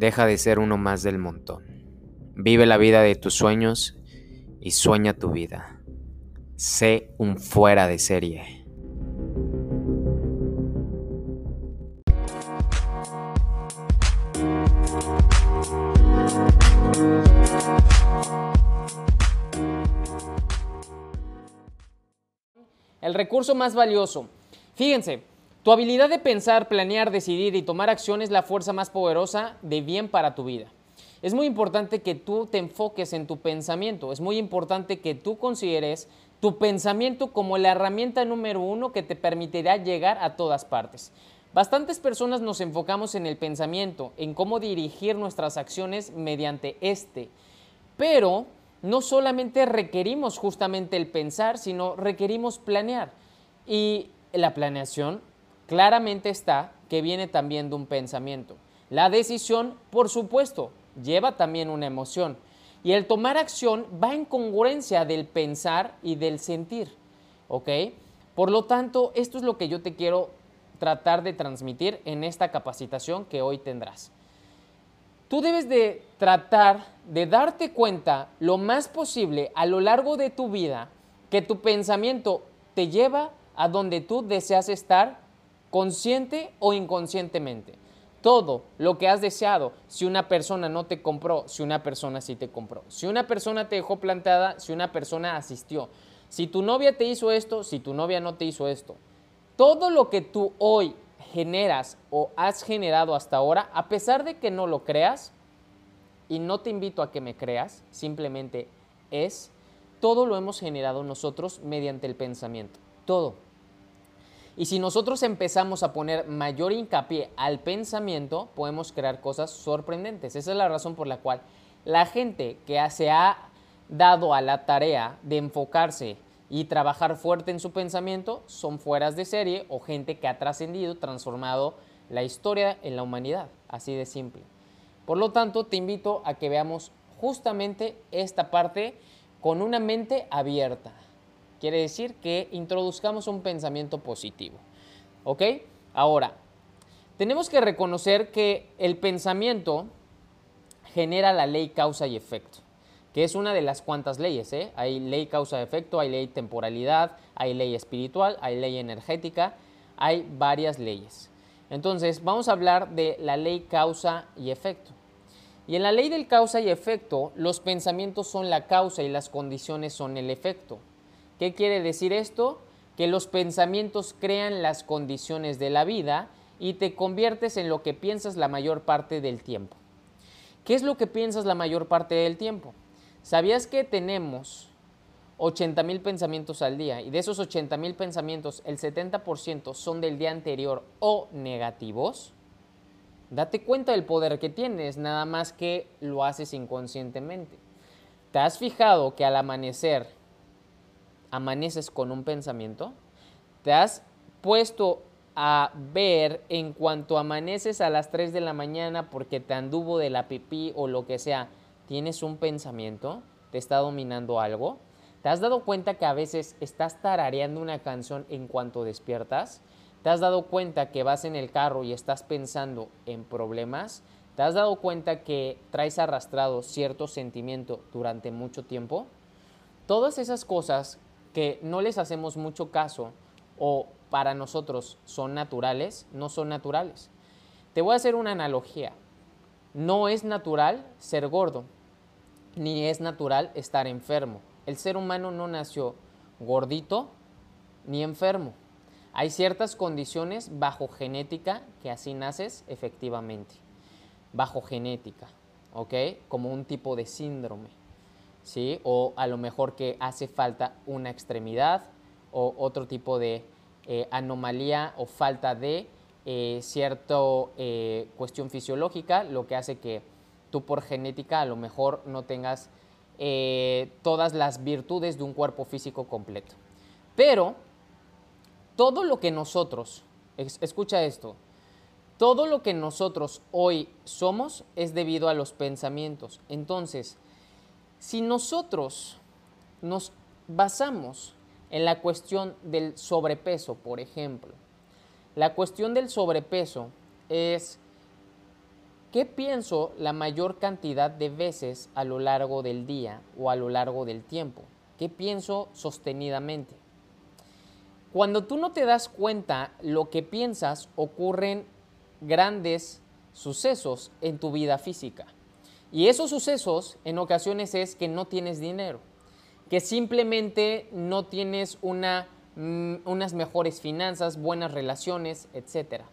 Deja de ser uno más del montón. Vive la vida de tus sueños y sueña tu vida. Sé un fuera de serie. El recurso más valioso. Fíjense, tu habilidad de pensar, planear, decidir y tomar acción es la fuerza más poderosa de bien para tu vida. Es muy importante que tú te enfoques en tu pensamiento. Es muy importante que tú consideres tu pensamiento como la herramienta número uno que te permitirá llegar a todas partes. Bastantes personas nos enfocamos en el pensamiento, en cómo dirigir nuestras acciones mediante este. Pero no solamente requerimos justamente el pensar, sino requerimos planear. Y la planeación claramente está que viene también de un pensamiento. La decisión, por supuesto, lleva también una emoción. Y el tomar acción va en congruencia del pensar y del sentir. ¿Ok? Por lo tanto, esto es lo que yo te quiero tratar de transmitir en esta capacitación que hoy tendrás. Tú debes de tratar de darte cuenta lo más posible a lo largo de tu vida que tu pensamiento te lleva a donde tú deseas estar consciente o inconscientemente. Todo lo que has deseado, si una persona no te compró, si una persona sí te compró, si una persona te dejó plantada, si una persona asistió, si tu novia te hizo esto, si tu novia no te hizo esto. Todo lo que tú hoy generas o has generado hasta ahora, a pesar de que no lo creas, y no te invito a que me creas, simplemente es, todo lo hemos generado nosotros mediante el pensamiento, todo. Y si nosotros empezamos a poner mayor hincapié al pensamiento, podemos crear cosas sorprendentes. Esa es la razón por la cual la gente que se ha dado a la tarea de enfocarse y trabajar fuerte en su pensamiento son fueras de serie o gente que ha trascendido, transformado la historia en la humanidad, así de simple. Por lo tanto, te invito a que veamos justamente esta parte con una mente abierta. Quiere decir que introduzcamos un pensamiento positivo. ¿Ok? Ahora, tenemos que reconocer que el pensamiento genera la ley causa y efecto que es una de las cuantas leyes. ¿eh? Hay ley causa-efecto, hay ley temporalidad, hay ley espiritual, hay ley energética, hay varias leyes. Entonces, vamos a hablar de la ley causa y efecto. Y en la ley del causa y efecto, los pensamientos son la causa y las condiciones son el efecto. ¿Qué quiere decir esto? Que los pensamientos crean las condiciones de la vida y te conviertes en lo que piensas la mayor parte del tiempo. ¿Qué es lo que piensas la mayor parte del tiempo? ¿Sabías que tenemos 80 mil pensamientos al día y de esos 80 mil pensamientos el 70% son del día anterior o negativos? Date cuenta del poder que tienes, nada más que lo haces inconscientemente. ¿Te has fijado que al amanecer amaneces con un pensamiento? ¿Te has puesto a ver en cuanto amaneces a las 3 de la mañana porque te anduvo de la pipí o lo que sea? tienes un pensamiento, te está dominando algo, ¿te has dado cuenta que a veces estás tarareando una canción en cuanto despiertas? ¿Te has dado cuenta que vas en el carro y estás pensando en problemas? ¿Te has dado cuenta que traes arrastrado cierto sentimiento durante mucho tiempo? Todas esas cosas que no les hacemos mucho caso o para nosotros son naturales, no son naturales. Te voy a hacer una analogía. No es natural ser gordo, ni es natural estar enfermo. El ser humano no nació gordito ni enfermo. Hay ciertas condiciones bajo genética que así naces efectivamente. Bajo genética, ¿ok? Como un tipo de síndrome, ¿sí? O a lo mejor que hace falta una extremidad o otro tipo de eh, anomalía o falta de eh, cierta eh, cuestión fisiológica, lo que hace que tú por genética a lo mejor no tengas todas las virtudes de un cuerpo físico completo. Pero todo lo que nosotros, escucha esto, todo lo que nosotros hoy somos es debido a los pensamientos. Entonces, si nosotros nos basamos en la cuestión del sobrepeso, por ejemplo, la cuestión del sobrepeso es ¿qué pienso la mayor cantidad de veces a lo largo del día o a lo largo del tiempo? ¿Qué pienso sostenidamente? Cuando tú no te das cuenta lo que piensas, ocurren grandes sucesos en tu vida física. Y esos sucesos en ocasiones es que no tienes dinero, que simplemente no tienes una, mm, unas mejores finanzas, buenas relaciones, etc.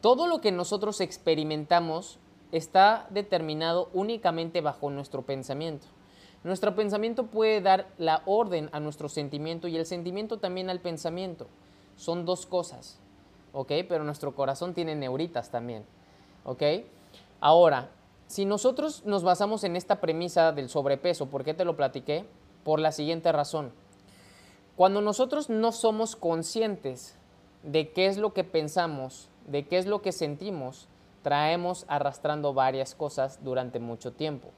Todo lo que nosotros experimentamos está determinado únicamente bajo nuestro pensamiento. Nuestro pensamiento puede dar la orden a nuestro sentimiento y el sentimiento también al pensamiento. Son dos cosas, ¿ok? Pero nuestro corazón tiene neuritas también, ¿ok? Ahora, si nosotros nos basamos en esta premisa del sobrepeso, ¿por qué te lo platiqué? Por la siguiente razón. Cuando nosotros no somos conscientes de qué es lo que pensamos, de qué es lo que sentimos, traemos arrastrando varias cosas durante mucho tiempo.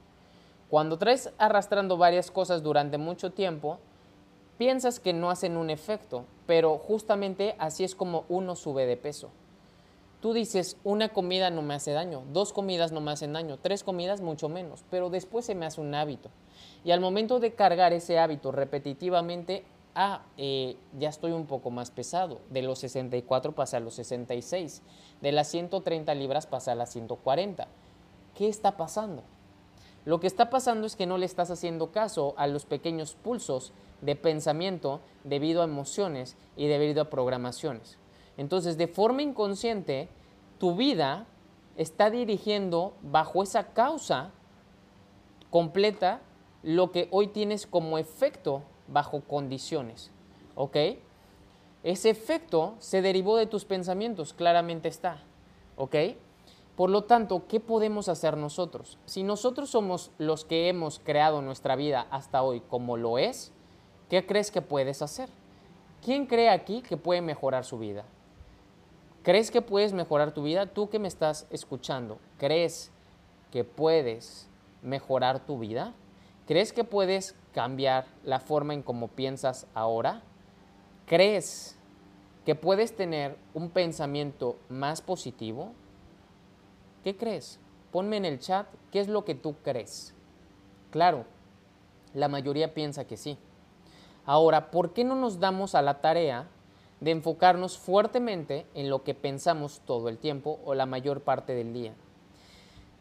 Cuando traes arrastrando varias cosas durante mucho tiempo, piensas que no hacen un efecto, pero justamente así es como uno sube de peso. Tú dices, una comida no me hace daño, dos comidas no me hacen daño, tres comidas mucho menos, pero después se me hace un hábito. Y al momento de cargar ese hábito repetitivamente, ah, eh, ya estoy un poco más pesado. De los 64 pasa a los 66. De las 130 libras pasa a las 140. ¿Qué está pasando? Lo que está pasando es que no le estás haciendo caso a los pequeños pulsos de pensamiento debido a emociones y debido a programaciones. Entonces, de forma inconsciente, tu vida está dirigiendo bajo esa causa completa lo que hoy tienes como efecto bajo condiciones. ¿Ok? Ese efecto se derivó de tus pensamientos, claramente está. ¿Ok? Por lo tanto, ¿qué podemos hacer nosotros? Si nosotros somos los que hemos creado nuestra vida hasta hoy como lo es, ¿qué crees que puedes hacer? ¿Quién cree aquí que puede mejorar su vida? ¿Crees que puedes mejorar tu vida? Tú que me estás escuchando, ¿crees que puedes mejorar tu vida? ¿Crees que puedes cambiar la forma en cómo piensas ahora? ¿Crees que puedes tener un pensamiento más positivo? ¿Qué crees? Ponme en el chat qué es lo que tú crees. Claro, la mayoría piensa que sí. Ahora, ¿por qué no nos damos a la tarea de enfocarnos fuertemente en lo que pensamos todo el tiempo o la mayor parte del día?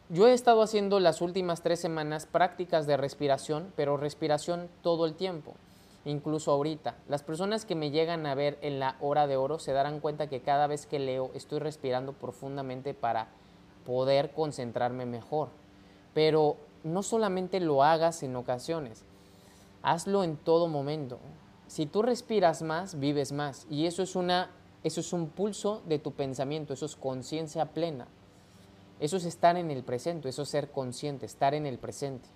Yo he estado haciendo las últimas tres semanas prácticas de respiración, pero respiración todo el tiempo, incluso ahorita. Las personas que me llegan a ver en la hora de oro se darán cuenta que cada vez que leo estoy respirando profundamente para poder concentrarme mejor. Pero no solamente lo hagas en ocasiones, hazlo en todo momento. Si tú respiras más, vives más. Y eso es, una, eso es un pulso de tu pensamiento, eso es conciencia plena. Eso es estar en el presente, eso es ser consciente, estar en el presente.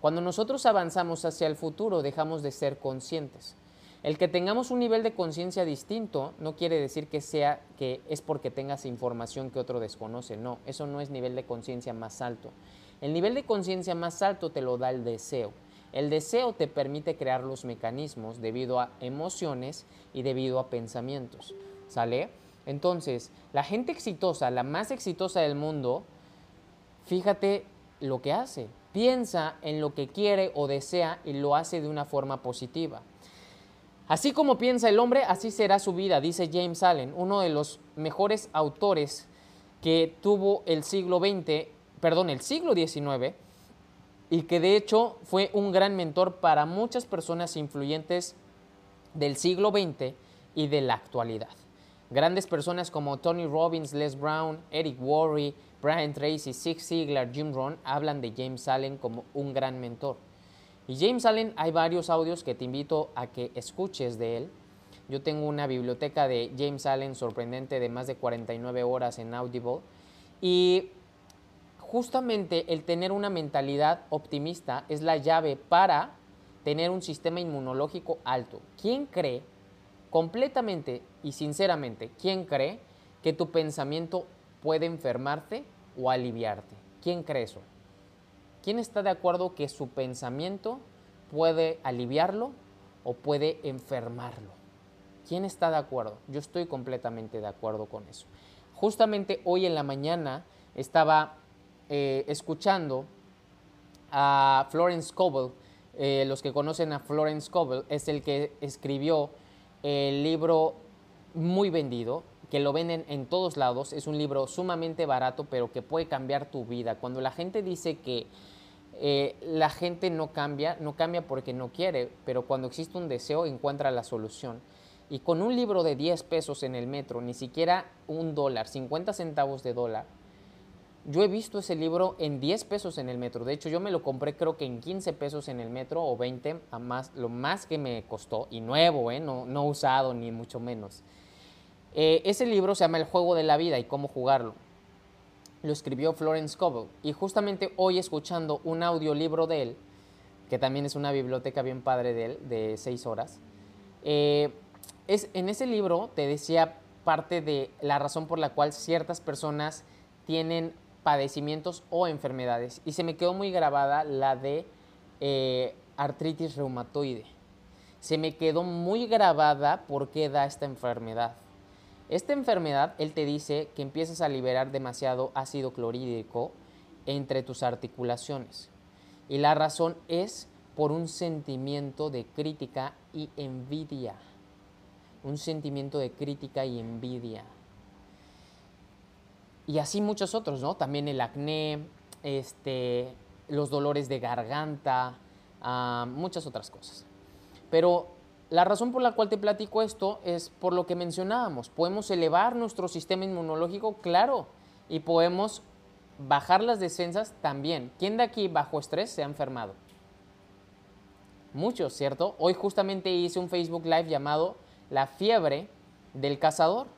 Cuando nosotros avanzamos hacia el futuro, dejamos de ser conscientes. El que tengamos un nivel de conciencia distinto no quiere decir que sea que es porque tengas información que otro desconoce. No, eso no es nivel de conciencia más alto. El nivel de conciencia más alto te lo da el deseo. El deseo te permite crear los mecanismos debido a emociones y debido a pensamientos. ¿Sale? Entonces, la gente exitosa, la más exitosa del mundo, fíjate lo que hace. Piensa en lo que quiere o desea y lo hace de una forma positiva. Así como piensa el hombre, así será su vida, dice James Allen, uno de los mejores autores que tuvo el siglo XX, perdón, el siglo XIX, y que de hecho fue un gran mentor para muchas personas influyentes del siglo XX y de la actualidad. Grandes personas como Tony Robbins, Les Brown, Eric Worre, Brian Tracy, Zig Ziglar, Jim Rohn hablan de James Allen como un gran mentor. Y James Allen, hay varios audios que te invito a que escuches de él. Yo tengo una biblioteca de James Allen sorprendente de más de 49 horas en Audible. Y justamente el tener una mentalidad optimista es la llave para tener un sistema inmunológico alto. ¿Quién cree, completamente y sinceramente, quién cree que tu pensamiento puede enfermarte o aliviarte? ¿Quién cree eso? ¿Quién está de acuerdo que su pensamiento puede aliviarlo o puede enfermarlo? ¿Quién está de acuerdo? Yo estoy completamente de acuerdo con eso. Justamente hoy en la mañana estaba eh, escuchando a Florence Scovel. Eh, los que conocen a Florence Scovel es el que escribió el libro muy vendido, que lo venden en todos lados. Es un libro sumamente barato, pero que puede cambiar tu vida. Cuando la gente dice que eh, la gente no cambia, no cambia porque no quiere, pero cuando existe un deseo encuentra la solución. Y con un libro de 10 pesos en el metro, ni siquiera un dólar, 50 centavos de dólar, yo he visto ese libro en 10 pesos en el metro. De hecho, yo me lo compré creo que en 15 pesos en el metro o 20, a más, lo más que me costó, y nuevo, ¿eh? no, no usado ni mucho menos. Eh, ese libro se llama El juego de la vida y cómo jugarlo lo escribió Florence Scovel. Y justamente hoy escuchando un audiolibro de él, que también es una biblioteca bien padre de él, de seis horas, eh, es, en ese libro te decía parte de la razón por la cual ciertas personas tienen padecimientos o enfermedades. Y se me quedó muy grabada la de eh, artritis reumatoide. Se me quedó muy grabada por qué da esta enfermedad. Esta enfermedad, él te dice que empiezas a liberar demasiado ácido clorhídrico entre tus articulaciones. Y la razón es por un sentimiento de crítica y envidia. Un sentimiento de crítica y envidia. Y así muchos otros, ¿no? También el acné, este, los dolores de garganta, ah, muchas otras cosas. Pero la razón por la cual te platico esto es por lo que mencionábamos. Podemos elevar nuestro sistema inmunológico, claro, y podemos bajar las defensas también. ¿Quién de aquí bajo estrés se ha enfermado? Muchos, ¿cierto? Hoy justamente hice un Facebook Live llamado La fiebre del cazador.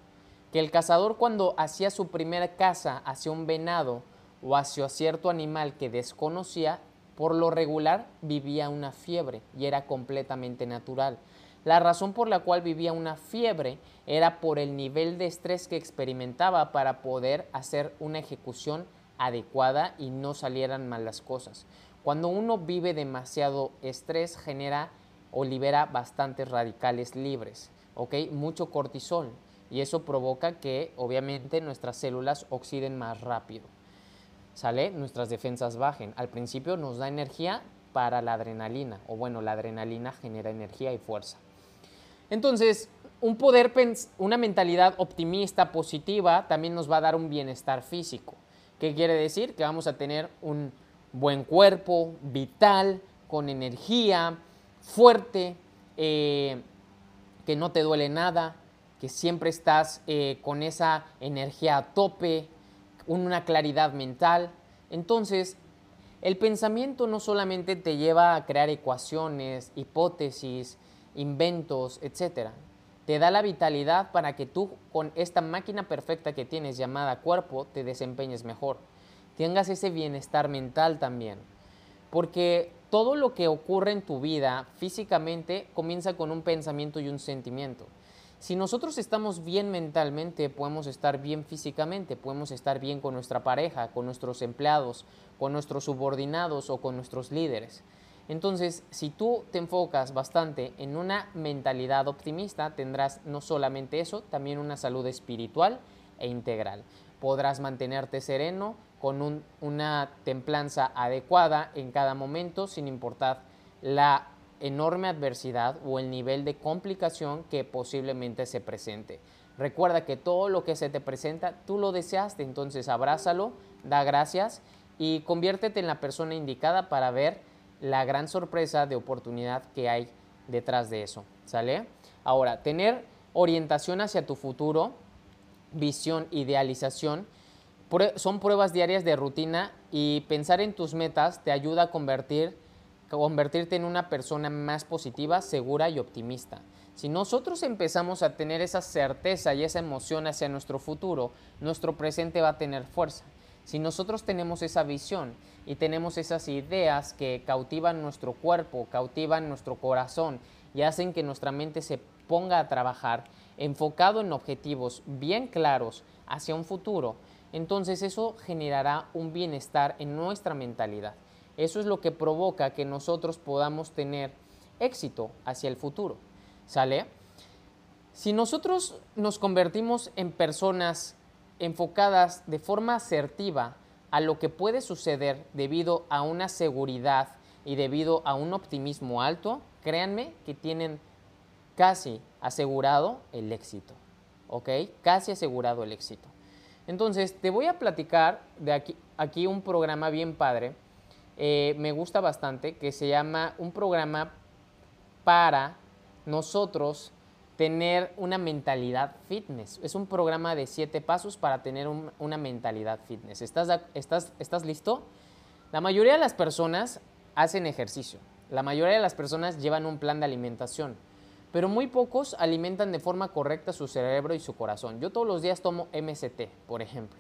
Que el cazador cuando hacía su primera caza hacia un venado o hacia cierto animal que desconocía, por lo regular vivía una fiebre y era completamente natural. La razón por la cual vivía una fiebre era por el nivel de estrés que experimentaba para poder hacer una ejecución adecuada y no salieran mal las cosas. Cuando uno vive demasiado estrés genera o libera bastantes radicales libres, ¿ok? Mucho cortisol y eso provoca que obviamente nuestras células oxiden más rápido. ¿Sale? Nuestras defensas bajen. Al principio nos da energía para la adrenalina, o bueno, la adrenalina genera energía y fuerza. Entonces, un poder, una mentalidad optimista, positiva, también nos va a dar un bienestar físico. ¿Qué quiere decir? Que vamos a tener un buen cuerpo, vital, con energía, fuerte, eh, que no te duele nada, que siempre estás eh, con esa energía a tope, una claridad mental. Entonces, el pensamiento no solamente te lleva a crear ecuaciones, hipótesis, inventos, etcétera. Te da la vitalidad para que tú con esta máquina perfecta que tienes llamada cuerpo te desempeñes mejor. Tengas ese bienestar mental también. Porque todo lo que ocurre en tu vida físicamente comienza con un pensamiento y un sentimiento. Si nosotros estamos bien mentalmente, podemos estar bien físicamente, podemos estar bien con nuestra pareja, con nuestros empleados, con nuestros subordinados o con nuestros líderes. Entonces, si tú te enfocas bastante en una mentalidad optimista, tendrás no solamente eso, también una salud espiritual e integral. Podrás mantenerte sereno con una templanza adecuada en cada momento, sin importar la enorme adversidad o el nivel de complicación que posiblemente se presente. Recuerda que todo lo que se te presenta, tú lo deseaste, entonces abrázalo, da gracias y conviértete en la persona indicada para ver la gran sorpresa de oportunidad que hay detrás de eso. ¿Sale? Ahora, tener orientación hacia tu futuro, visión, idealización, son pruebas diarias de rutina y pensar en tus metas te ayuda a convertir, convertirte en una persona más positiva, segura y optimista. Si nosotros empezamos a tener esa certeza y esa emoción hacia nuestro futuro, nuestro presente va a tener fuerza. Si nosotros tenemos esa visión y tenemos esas ideas que cautivan nuestro cuerpo, cautivan nuestro corazón y hacen que nuestra mente se ponga a trabajar enfocado en objetivos bien claros hacia un futuro, entonces eso generará un bienestar en nuestra mentalidad. Eso es lo que provoca que nosotros podamos tener éxito hacia el futuro. ¿Sale? Si nosotros nos convertimos en personas enfocadas de forma asertiva a lo que puede suceder debido a una seguridad y debido a un optimismo alto, créanme que tienen casi asegurado el éxito. ¿Ok? Casi asegurado el éxito. Entonces, te voy a platicar de aquí, aquí un programa bien padre. Eh, me gusta bastante, que se llama un programa para nosotros tener una mentalidad fitness. Es un programa de siete pasos para tener un- una mentalidad fitness. ¿Estás, de ac- estás, ¿Estás listo? La mayoría de las personas hacen ejercicio. La mayoría de las personas llevan un plan de alimentación. Pero muy pocos alimentan de forma correcta su cerebro y su corazón. Yo todos los días tomo MCT, por ejemplo.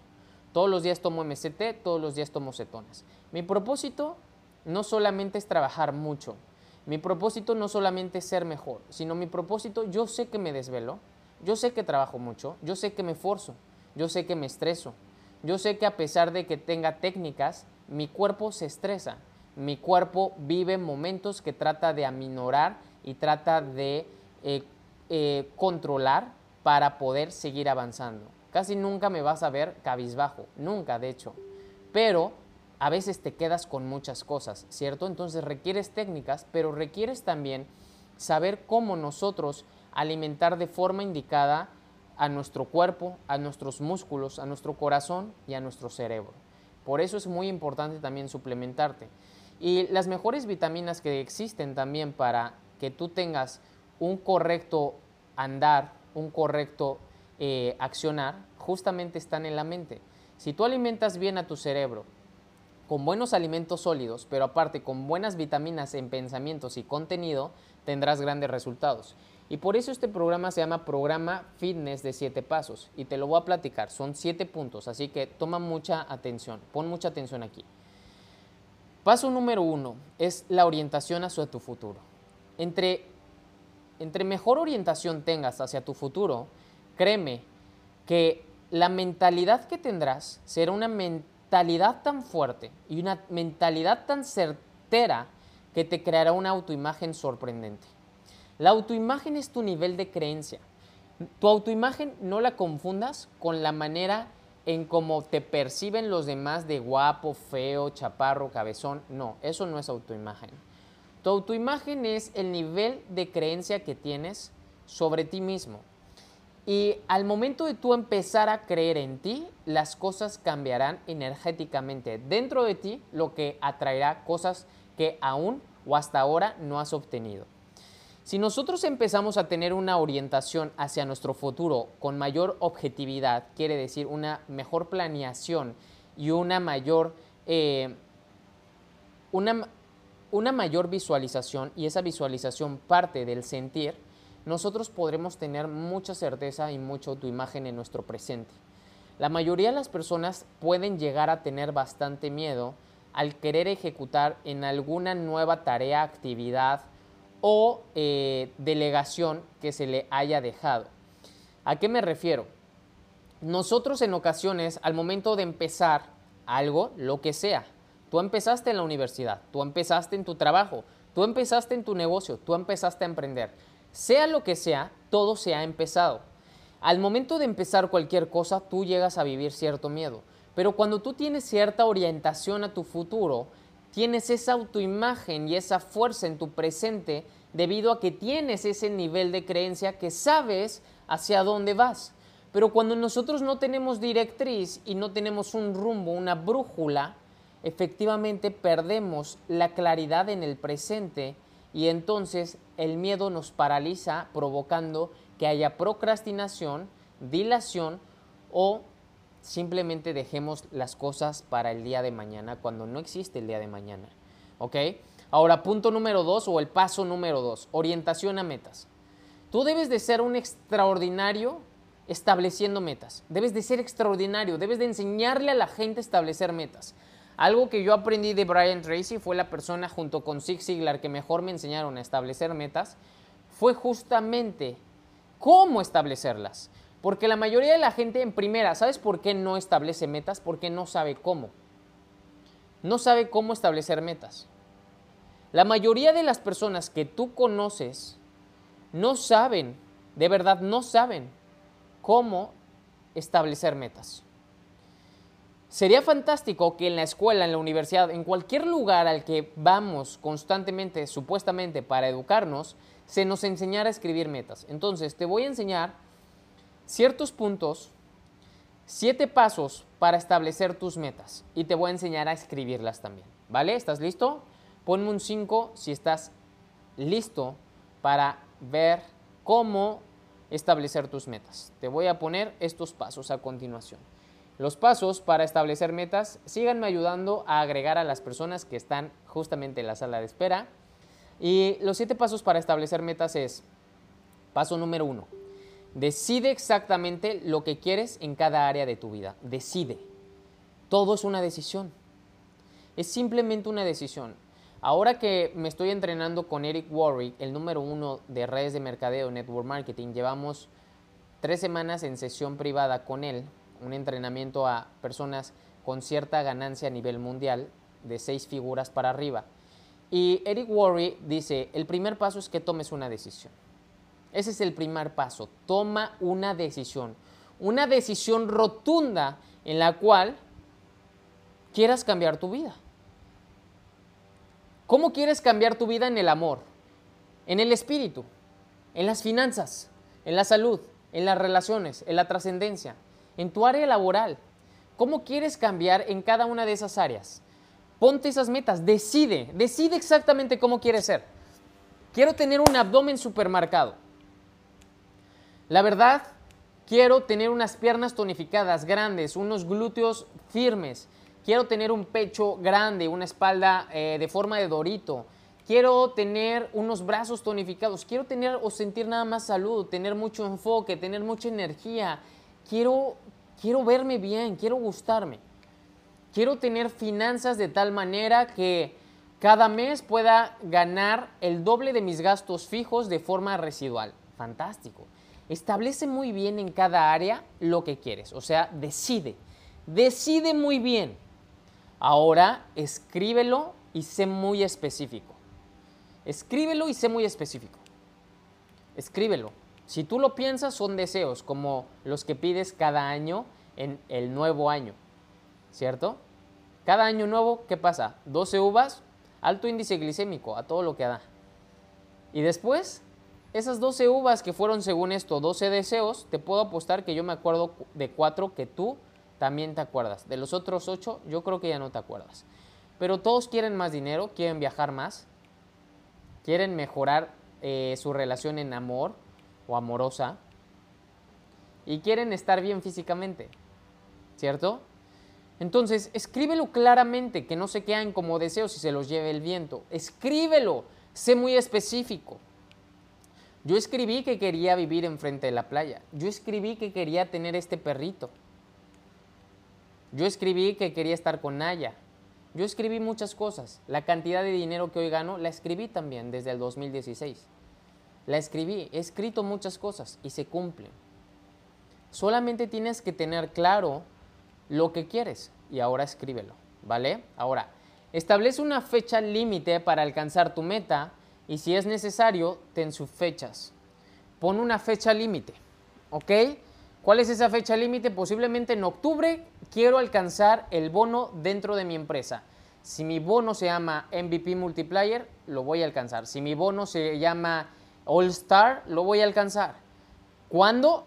Todos los días tomo MCT, todos los días tomo cetonas. Mi propósito no solamente es trabajar mucho, mi propósito no solamente es ser mejor, sino mi propósito, yo sé que me desvelo, yo sé que trabajo mucho, yo sé que me esforzo, yo sé que me estreso, yo sé que a pesar de que tenga técnicas, mi cuerpo se estresa, mi cuerpo vive momentos que trata de aminorar y trata de eh, eh, controlar para poder seguir avanzando. Casi nunca me vas a ver cabizbajo, nunca de hecho. Pero a veces te quedas con muchas cosas, ¿cierto? Entonces requieres técnicas, pero requieres también saber cómo nosotros alimentar de forma indicada a nuestro cuerpo, a nuestros músculos, a nuestro corazón y a nuestro cerebro. Por eso es muy importante también suplementarte. Y las mejores vitaminas que existen también para que tú tengas un correcto andar, un correcto eh, accionar, justamente están en la mente. Si tú alimentas bien a tu cerebro con buenos alimentos sólidos, pero aparte con buenas vitaminas en pensamientos y contenido, tendrás grandes resultados. Y por eso este programa se llama Programa Fitness de 7 Pasos. Y te lo voy a platicar. Son 7 puntos, así que toma mucha atención. Pon mucha atención aquí. Paso número uno es la orientación hacia tu futuro. Entre, entre mejor orientación tengas hacia tu futuro, créeme que la mentalidad que tendrás será una mentalidad tan fuerte y una mentalidad tan certera que te creará una autoimagen sorprendente. La autoimagen es tu nivel de creencia. Tu autoimagen no la confundas con la manera en cómo te perciben los demás de guapo, feo, chaparro, cabezón. No, eso no es autoimagen. Tu autoimagen es el nivel de creencia que tienes sobre ti mismo. Y al momento de tú empezar a creer en ti, las cosas cambiarán energéticamente dentro de ti, lo que atraerá cosas que aún o hasta ahora no has obtenido. Si nosotros empezamos a tener una orientación hacia nuestro futuro con mayor objetividad, quiere decir una mejor planeación y una mayor, eh, una, una mayor visualización, y esa visualización parte del sentir, nosotros podremos tener mucha certeza y mucha autoimagen en nuestro presente. La mayoría de las personas pueden llegar a tener bastante miedo al querer ejecutar en alguna nueva tarea, actividad o eh, delegación que se le haya dejado. ¿A qué me refiero? Nosotros en ocasiones, al momento de empezar algo, lo que sea, tú empezaste en la universidad, tú empezaste en tu trabajo, tú empezaste en tu negocio, tú empezaste a emprender, sea lo que sea, todo se ha empezado. Al momento de empezar cualquier cosa, tú llegas a vivir cierto miedo. Pero cuando tú tienes cierta orientación a tu futuro, tienes esa autoimagen y esa fuerza en tu presente debido a que tienes ese nivel de creencia que sabes hacia dónde vas. Pero cuando nosotros no tenemos directriz y no tenemos un rumbo, una brújula, efectivamente perdemos la claridad en el presente y entonces el miedo nos paraliza provocando que haya procrastinación, dilación o simplemente dejemos las cosas para el día de mañana cuando no existe el día de mañana. ¿Ok? Ahora, punto número dos o el paso número dos, orientación a metas. Tú debes de ser un extraordinario estableciendo metas. Debes de ser extraordinario, debes de enseñarle a la gente a establecer metas. Algo que yo aprendí de Brian Tracy fue la persona junto con Zig Ziglar que mejor me enseñaron a establecer metas, fue justamente cómo establecerlas. Porque la mayoría de la gente en primera, ¿sabes por qué no establece metas? Porque no sabe cómo. No sabe cómo establecer metas. La mayoría de las personas que tú conoces no saben, de verdad no saben cómo establecer metas. Sería fantástico que en la escuela, en la universidad, en cualquier lugar al que vamos constantemente, supuestamente para educarnos, se nos enseñara a escribir metas. Entonces, te voy a enseñar ciertos puntos, siete pasos para establecer tus metas y te voy a enseñar a escribirlas también. ¿Vale? ¿Estás listo? Ponme un 5 si estás listo para ver cómo establecer tus metas. Te voy a poner estos pasos a continuación. Los pasos para establecer metas, síganme ayudando a agregar a las personas que están justamente en la sala de espera. Y los siete pasos para establecer metas es, paso número uno, decide exactamente lo que quieres en cada área de tu vida. Decide. Todo es una decisión. Es simplemente una decisión. Ahora que me estoy entrenando con Eric Warwick, el número uno de redes de mercadeo, network marketing, llevamos tres semanas en sesión privada con él un entrenamiento a personas con cierta ganancia a nivel mundial de seis figuras para arriba. Y Eric Worre dice, el primer paso es que tomes una decisión. Ese es el primer paso, toma una decisión. Una decisión rotunda en la cual quieras cambiar tu vida. ¿Cómo quieres cambiar tu vida en el amor, en el espíritu, en las finanzas, en la salud, en las relaciones, en la trascendencia? En tu área laboral. ¿Cómo quieres cambiar en cada una de esas áreas? Ponte esas metas, decide, decide exactamente cómo quieres ser. Quiero tener un abdomen supermarcado. La verdad, quiero tener unas piernas tonificadas, grandes, unos glúteos firmes. Quiero tener un pecho grande, una espalda eh, de forma de dorito. Quiero tener unos brazos tonificados. Quiero tener o sentir nada más salud, tener mucho enfoque, tener mucha energía, quiero, quiero verme bien, quiero gustarme. Quiero tener finanzas de tal manera que cada mes pueda ganar el doble de mis gastos fijos de forma residual. Fantástico. Establece muy bien en cada área lo que quieres. O sea, decide. Decide muy bien. Ahora escríbelo y sé muy específico. Escríbelo y sé muy específico. Escríbelo. Si tú lo piensas, son deseos como los que pides cada año en el nuevo año, ¿cierto? Cada año nuevo, ¿qué pasa? 12 uvas, alto índice glicémico, a todo lo que da. Y después, esas 12 uvas que fueron según esto 12 deseos, te puedo apostar que yo me acuerdo de cuatro que tú también te acuerdas. De los otros ocho, yo creo que ya no te acuerdas. Pero todos quieren más dinero, quieren viajar más, quieren mejorar eh, su relación en amor, o amorosa y quieren estar bien físicamente, ¿cierto? Entonces, escríbelo claramente, que no se quedan como deseos y se los lleve el viento. Escríbelo, sé muy específico. Yo escribí que quería vivir enfrente de la playa. Yo escribí que quería tener este perrito. Yo escribí que quería estar con Naya. Yo escribí muchas cosas. La cantidad de dinero que hoy gano la escribí también desde el 2016. La escribí, he escrito muchas cosas y se cumplen. Solamente tienes que tener claro lo que quieres y ahora escríbelo, ¿vale? Ahora, establece una fecha límite para alcanzar tu meta y si es necesario, ten sus fechas. Pon una fecha límite, ¿ok? ¿Cuál es esa fecha límite? Posiblemente en octubre quiero alcanzar el bono dentro de mi empresa. Si mi bono se llama MVP Multiplier, lo voy a alcanzar. Si mi bono se llama All Star lo voy a alcanzar. ¿Cuándo?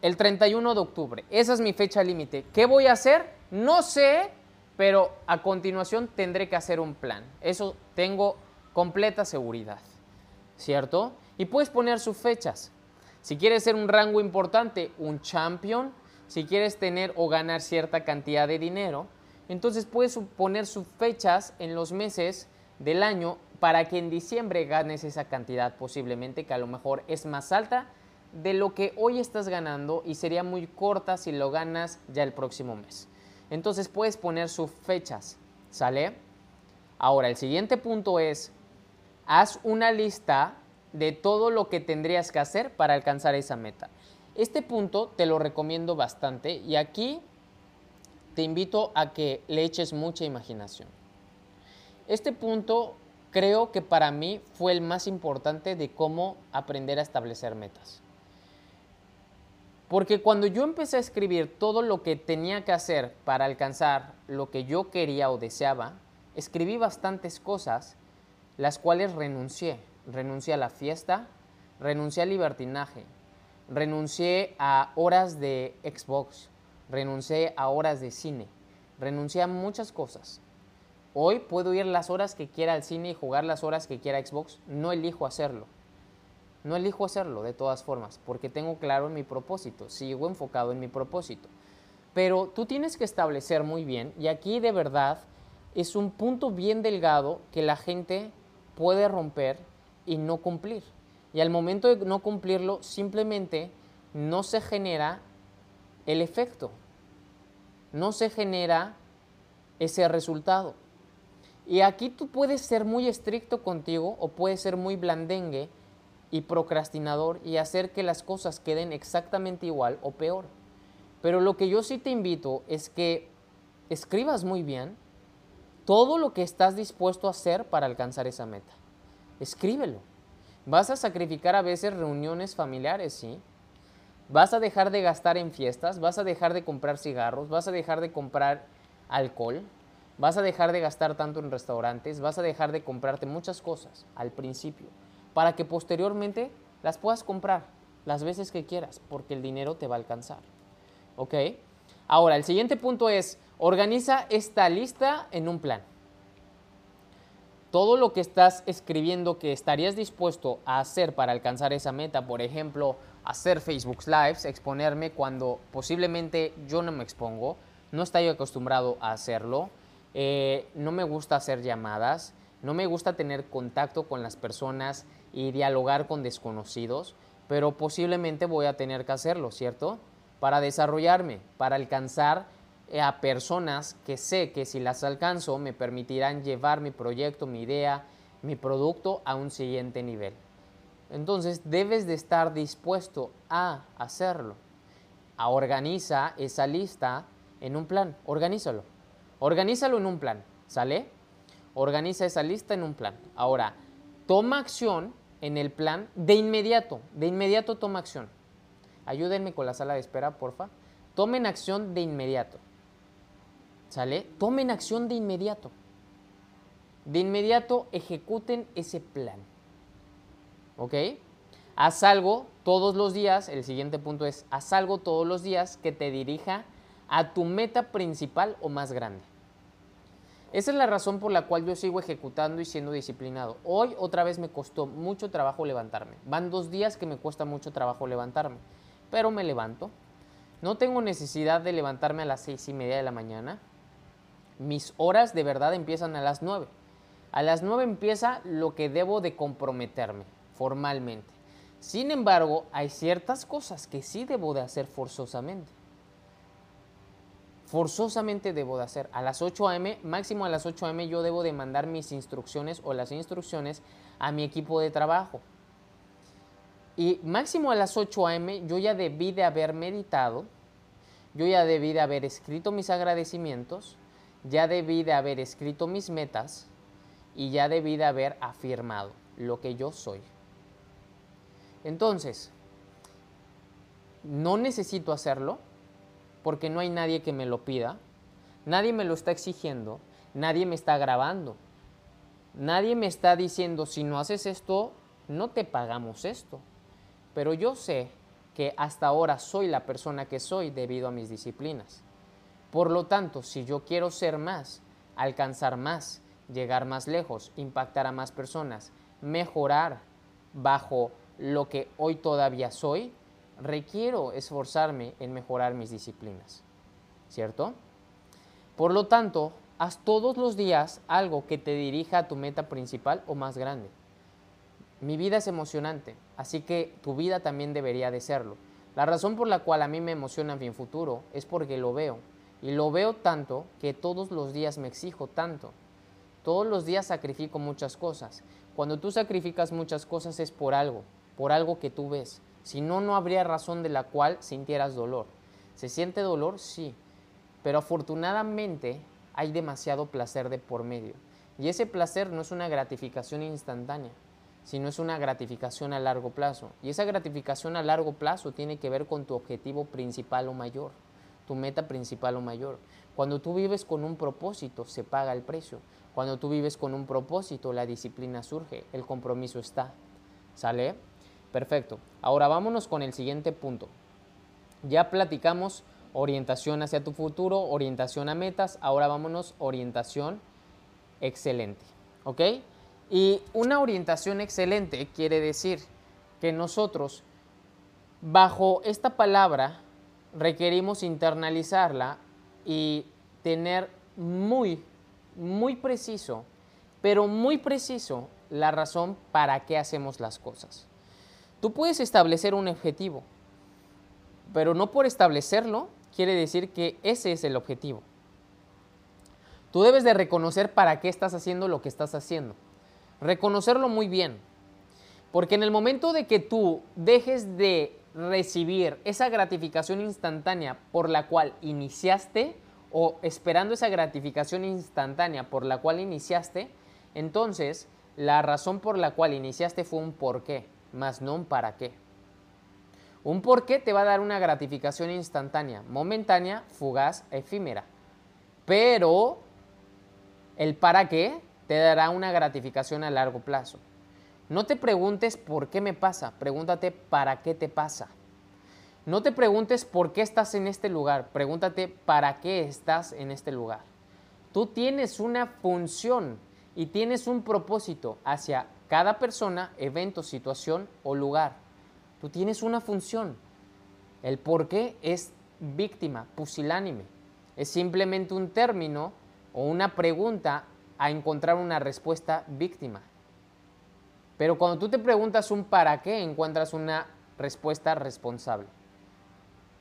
El 31 de octubre. Esa es mi fecha límite. ¿Qué voy a hacer? No sé, pero a continuación tendré que hacer un plan. Eso tengo completa seguridad. ¿Cierto? Y puedes poner sus fechas. Si quieres ser un rango importante, un champion, si quieres tener o ganar cierta cantidad de dinero, entonces puedes poner sus fechas en los meses del año para que en diciembre ganes esa cantidad posiblemente que a lo mejor es más alta de lo que hoy estás ganando y sería muy corta si lo ganas ya el próximo mes. Entonces puedes poner sus fechas, ¿sale? Ahora, el siguiente punto es, haz una lista de todo lo que tendrías que hacer para alcanzar esa meta. Este punto te lo recomiendo bastante y aquí te invito a que le eches mucha imaginación. Este punto creo que para mí fue el más importante de cómo aprender a establecer metas. Porque cuando yo empecé a escribir todo lo que tenía que hacer para alcanzar lo que yo quería o deseaba, escribí bastantes cosas, las cuales renuncié. Renuncié a la fiesta, renuncié al libertinaje, renuncié a horas de Xbox, renuncié a horas de cine, renuncié a muchas cosas. Hoy puedo ir las horas que quiera al cine y jugar las horas que quiera Xbox, no elijo hacerlo. No elijo hacerlo de todas formas, porque tengo claro mi propósito, sigo enfocado en mi propósito. Pero tú tienes que establecer muy bien, y aquí de verdad es un punto bien delgado que la gente puede romper y no cumplir. Y al momento de no cumplirlo, simplemente no se genera el efecto, no se genera ese resultado. Y aquí tú puedes ser muy estricto contigo o puedes ser muy blandengue y procrastinador y hacer que las cosas queden exactamente igual o peor. Pero lo que yo sí te invito es que escribas muy bien todo lo que estás dispuesto a hacer para alcanzar esa meta. Escríbelo. Vas a sacrificar a veces reuniones familiares, ¿sí? Vas a dejar de gastar en fiestas, vas a dejar de comprar cigarros, vas a dejar de comprar alcohol, vas a dejar de gastar tanto en restaurantes, vas a dejar de comprarte muchas cosas al principio para que posteriormente las puedas comprar las veces que quieras, porque el dinero te va a alcanzar. ¿Ok? Ahora, el siguiente punto es, organiza esta lista en un plan. Todo lo que estás escribiendo que estarías dispuesto a hacer para alcanzar esa meta, por ejemplo, hacer Facebook Lives, exponerme cuando posiblemente yo no me expongo, no estoy acostumbrado a hacerlo, eh, no me gusta hacer llamadas, no me gusta tener contacto con las personas y dialogar con desconocidos, pero posiblemente voy a tener que hacerlo, ¿cierto? Para desarrollarme, para alcanzar eh, a personas que sé que si las alcanzo me permitirán llevar mi proyecto, mi idea, mi producto a un siguiente nivel. Entonces debes de estar dispuesto a hacerlo. A organiza esa lista en un plan, organízalo. Organízalo en un plan, ¿sale? Organiza esa lista en un plan. Ahora, toma acción en el plan de inmediato, de inmediato toma acción. Ayúdenme con la sala de espera, porfa. Tomen acción de inmediato. ¿Sale? Tomen acción de inmediato. De inmediato ejecuten ese plan. ¿Ok? Haz algo todos los días, el siguiente punto es, haz algo todos los días que te dirija a tu meta principal o más grande. Esa es la razón por la cual yo sigo ejecutando y siendo disciplinado. Hoy otra vez me costó mucho trabajo levantarme. Van dos días que me cuesta mucho trabajo levantarme, pero me levanto. No tengo necesidad de levantarme a las seis y media de la mañana. Mis horas de verdad empiezan a las nueve. A las nueve empieza lo que debo de comprometerme formalmente. Sin embargo, hay ciertas cosas que sí debo de hacer forzosamente forzosamente debo de hacer. A las 8 a.m., máximo a las 8 a.m., yo debo de mandar mis instrucciones o las instrucciones a mi equipo de trabajo. Y máximo a las 8 a.m., yo ya debí de haber meditado, yo ya debí de haber escrito mis agradecimientos, ya debí de haber escrito mis metas y ya debí de haber afirmado lo que yo soy. Entonces, no necesito hacerlo, porque no hay nadie que me lo pida, nadie me lo está exigiendo, nadie me está grabando, nadie me está diciendo, si no haces esto, no te pagamos esto. Pero yo sé que hasta ahora soy la persona que soy debido a mis disciplinas. Por lo tanto, si yo quiero ser más, alcanzar más, llegar más lejos, impactar a más personas, mejorar bajo lo que hoy todavía soy, requiero esforzarme en mejorar mis disciplinas, ¿cierto? Por lo tanto, haz todos los días algo que te dirija a tu meta principal o más grande. Mi vida es emocionante, así que tu vida también debería de serlo. La razón por la cual a mí me emociona mi futuro es porque lo veo. Y lo veo tanto que todos los días me exijo tanto. Todos los días sacrifico muchas cosas. Cuando tú sacrificas muchas cosas es por algo, por algo que tú ves. Si no, no habría razón de la cual sintieras dolor. ¿Se siente dolor? Sí. Pero afortunadamente hay demasiado placer de por medio. Y ese placer no es una gratificación instantánea, sino es una gratificación a largo plazo. Y esa gratificación a largo plazo tiene que ver con tu objetivo principal o mayor, tu meta principal o mayor. Cuando tú vives con un propósito, se paga el precio. Cuando tú vives con un propósito, la disciplina surge, el compromiso está. ¿Sale? Perfecto. Ahora vámonos con el siguiente punto. Ya platicamos orientación hacia tu futuro, orientación a metas, ahora vámonos orientación excelente. ¿Ok? Y una orientación excelente quiere decir que nosotros, bajo esta palabra, requerimos internalizarla y tener muy, muy preciso, pero muy preciso la razón para qué hacemos las cosas. Tú puedes establecer un objetivo, pero no por establecerlo quiere decir que ese es el objetivo. Tú debes de reconocer para qué estás haciendo lo que estás haciendo. Reconocerlo muy bien. Porque en el momento de que tú dejes de recibir esa gratificación instantánea por la cual iniciaste o esperando esa gratificación instantánea por la cual iniciaste, entonces la razón por la cual iniciaste fue un por más no un para qué. Un por qué te va a dar una gratificación instantánea, momentánea, fugaz, efímera. Pero el para qué te dará una gratificación a largo plazo. No te preguntes por qué me pasa, pregúntate para qué te pasa. No te preguntes por qué estás en este lugar, pregúntate para qué estás en este lugar. Tú tienes una función y tienes un propósito hacia cada persona, evento, situación o lugar. Tú tienes una función. El por qué es víctima, pusilánime. Es simplemente un término o una pregunta a encontrar una respuesta víctima. Pero cuando tú te preguntas un para qué, encuentras una respuesta responsable.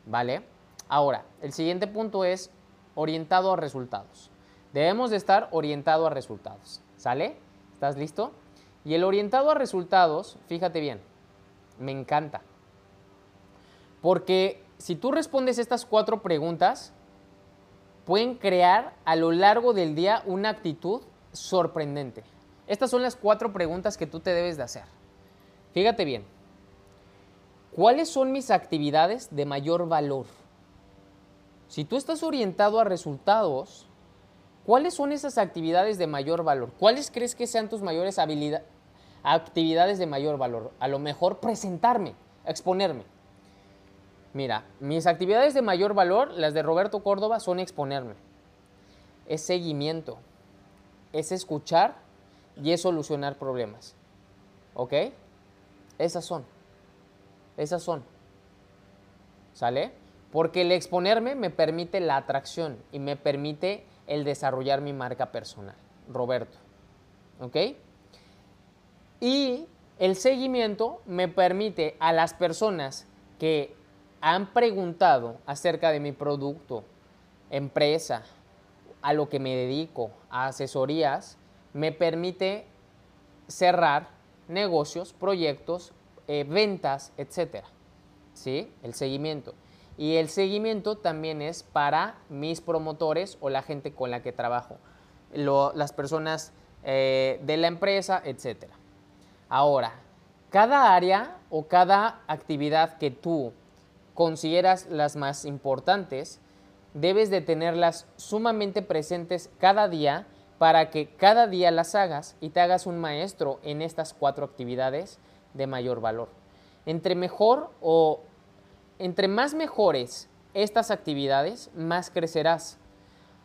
¿Vale? Ahora, el siguiente punto es orientado a resultados. Debemos de estar orientado a resultados. ¿Sale? ¿Estás listo? Y el orientado a resultados, fíjate bien, me encanta. Porque si tú respondes estas cuatro preguntas, pueden crear a lo largo del día una actitud sorprendente. Estas son las cuatro preguntas que tú te debes de hacer. Fíjate bien. ¿Cuáles son mis actividades de mayor valor? Si tú estás orientado a resultados, ¿cuáles son esas actividades de mayor valor? ¿Cuáles crees que sean tus mayores actividades de mayor valor? A lo mejor presentarme, exponerme. Mira, mis actividades de mayor valor, las de Roberto Córdoba, son exponerme. Es seguimiento. Es escuchar y es solucionar problemas. ¿Ok? Esas son. Esas son. ¿Sale? Porque el exponerme me permite la atracción y me permite el desarrollar mi marca personal. Roberto. ¿Ok? Y el seguimiento me permite a las personas que han preguntado acerca de mi producto, empresa, a lo que me dedico, a asesorías, me permite cerrar negocios, proyectos, eh, ventas, etc. ¿Sí? El seguimiento. Y el seguimiento también es para mis promotores o la gente con la que trabajo, las personas eh, de la empresa, etc. Ahora, cada área o cada actividad que tú consideras las más importantes, debes de tenerlas sumamente presentes cada día para que cada día las hagas y te hagas un maestro en estas cuatro actividades de mayor valor. Entre mejor o entre más mejores estas actividades, más crecerás.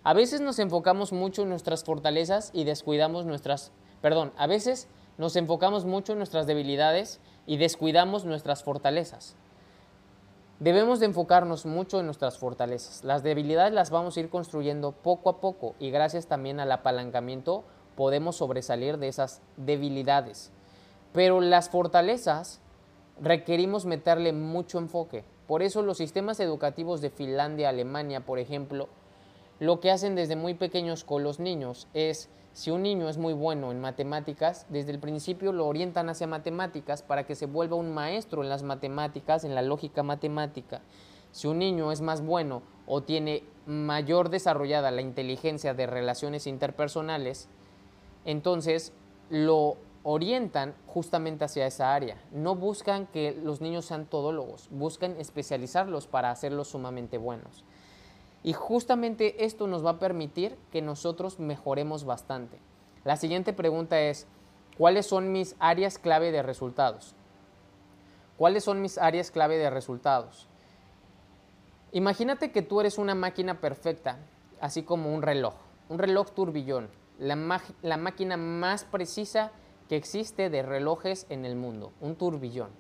A veces nos enfocamos mucho en nuestras fortalezas y descuidamos nuestras, perdón, a veces nos enfocamos mucho en nuestras debilidades y descuidamos nuestras fortalezas. Debemos de enfocarnos mucho en nuestras fortalezas. Las debilidades las vamos a ir construyendo poco a poco y gracias también al apalancamiento podemos sobresalir de esas debilidades. Pero las fortalezas requerimos meterle mucho enfoque. Por eso los sistemas educativos de Finlandia, Alemania, por ejemplo, lo que hacen desde muy pequeños con los niños es si un niño es muy bueno en matemáticas, desde el principio lo orientan hacia matemáticas para que se vuelva un maestro en las matemáticas, en la lógica matemática. Si un niño es más bueno o tiene mayor desarrollada la inteligencia de relaciones interpersonales, entonces lo orientan justamente hacia esa área. No buscan que los niños sean todólogos, buscan especializarlos para hacerlos sumamente buenos. Y justamente esto nos va a permitir que nosotros mejoremos bastante. La siguiente pregunta es, ¿cuáles son mis áreas clave de resultados? ¿Cuáles son mis áreas clave de resultados? Imagínate que tú eres una máquina perfecta, así como un reloj, un reloj turbillón, la, la máquina más precisa que existe de relojes en el mundo, un turbillón.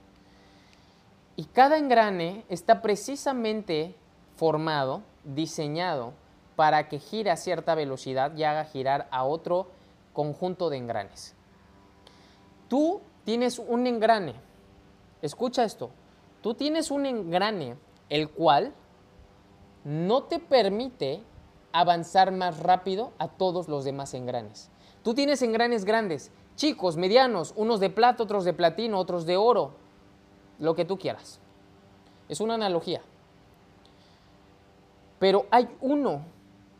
Y cada engrane está precisamente formado, diseñado para que gire a cierta velocidad y haga girar a otro conjunto de engranes. Tú tienes un engrane, escucha esto, tú tienes un engrane el cual no te permite avanzar más rápido a todos los demás engranes. Tú tienes engranes grandes, chicos, medianos, unos de plata, otros de platino, otros de oro, lo que tú quieras. Es una analogía. Pero hay uno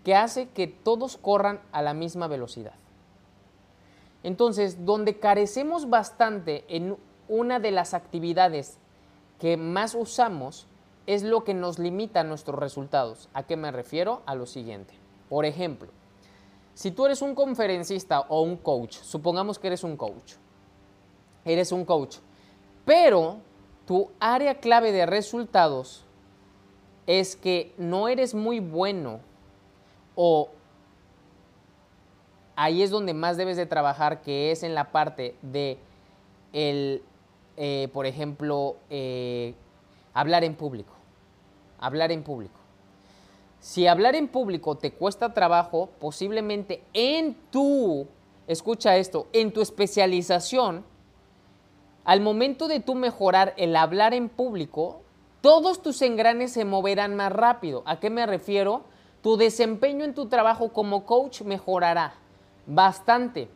que hace que todos corran a la misma velocidad. Entonces, donde carecemos bastante en una de las actividades que más usamos es lo que nos limita nuestros resultados. ¿A qué me refiero? A lo siguiente. Por ejemplo, si tú eres un conferencista o un coach, supongamos que eres un coach, eres un coach, pero tu área clave de resultados es que no eres muy bueno o ahí es donde más debes de trabajar, que es en la parte de el, eh, por ejemplo, eh, hablar en público. Hablar en público. Si hablar en público te cuesta trabajo, posiblemente en tu, escucha esto, en tu especialización, al momento de tú mejorar el hablar en público, todos tus engranes se moverán más rápido. ¿A qué me refiero? Tu desempeño en tu trabajo como coach mejorará bastante,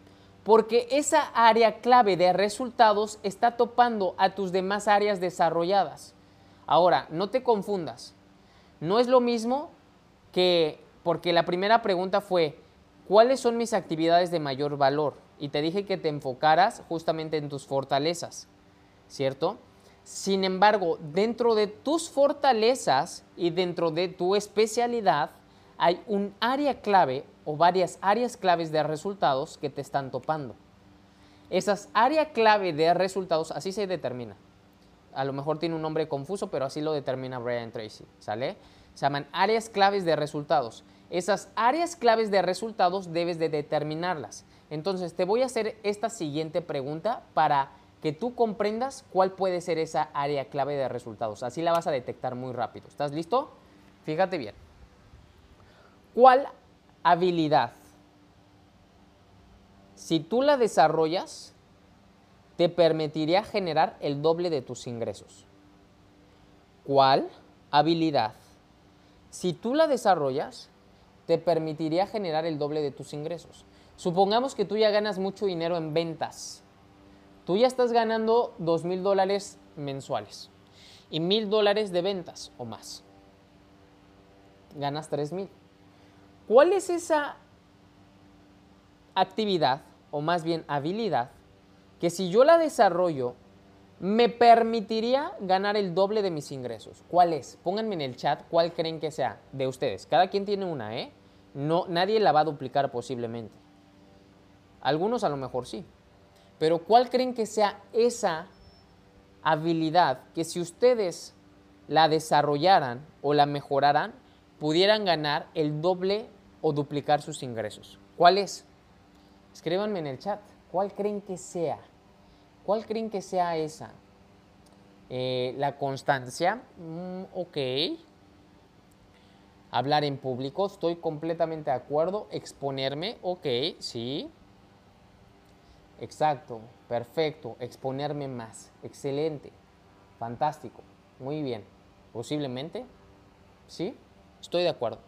porque esa área clave de resultados está topando a tus demás áreas desarrolladas. Ahora, no te confundas. No es lo mismo que, porque la primera pregunta fue, ¿cuáles son mis actividades de mayor valor? Y te dije que te enfocaras justamente en tus fortalezas, ¿cierto? Sin embargo, dentro de tus fortalezas y dentro de tu especialidad hay un área clave o varias áreas claves de resultados que te están topando. Esas áreas clave de resultados así se determina. A lo mejor tiene un nombre confuso, pero así lo determina Brian Tracy, ¿sale? Se llaman áreas claves de resultados. Esas áreas claves de resultados debes de determinarlas. Entonces, te voy a hacer esta siguiente pregunta para que tú comprendas cuál puede ser esa área clave de resultados. Así la vas a detectar muy rápido. ¿Estás listo? Fíjate bien. ¿Cuál habilidad, si tú la desarrollas, te permitiría generar el doble de tus ingresos? ¿Cuál habilidad, si tú la desarrollas, te permitiría generar el doble de tus ingresos? Supongamos que tú ya ganas mucho dinero en ventas Tú ya estás ganando dos mil dólares mensuales y mil dólares de ventas o más. Ganas tres mil. ¿Cuál es esa actividad o más bien habilidad que si yo la desarrollo me permitiría ganar el doble de mis ingresos? ¿Cuál es? Pónganme en el chat cuál creen que sea de ustedes. Cada quien tiene una, ¿eh? No, nadie la va a duplicar posiblemente. Algunos a lo mejor sí. Pero ¿cuál creen que sea esa habilidad que si ustedes la desarrollaran o la mejoraran, pudieran ganar el doble o duplicar sus ingresos? ¿Cuál es? Escríbanme en el chat. ¿Cuál creen que sea? ¿Cuál creen que sea esa? Eh, la constancia, mm, ok. Hablar en público, estoy completamente de acuerdo. Exponerme, ok, sí. Exacto, perfecto, exponerme más, excelente, fantástico, muy bien, posiblemente, ¿sí? Estoy de acuerdo.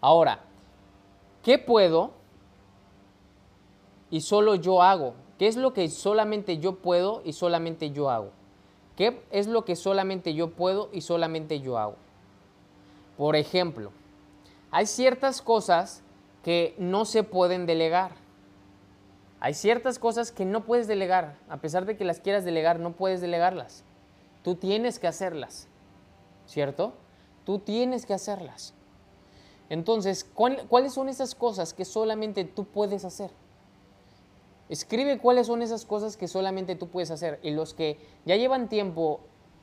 Ahora, ¿qué puedo y solo yo hago? ¿Qué es lo que solamente yo puedo y solamente yo hago? ¿Qué es lo que solamente yo puedo y solamente yo hago? Por ejemplo, hay ciertas cosas que no se pueden delegar Hay ciertas cosas que no puedes delegar. A pesar de que las quieras delegar, no puedes delegarlas. Tú tienes que hacerlas. ¿Cierto? Tú tienes que hacerlas. Entonces, ¿cuáles son esas cosas que solamente tú puedes hacer? Escribe cuáles son esas cosas que solamente tú puedes hacer. Y los que ya llevan tiempo,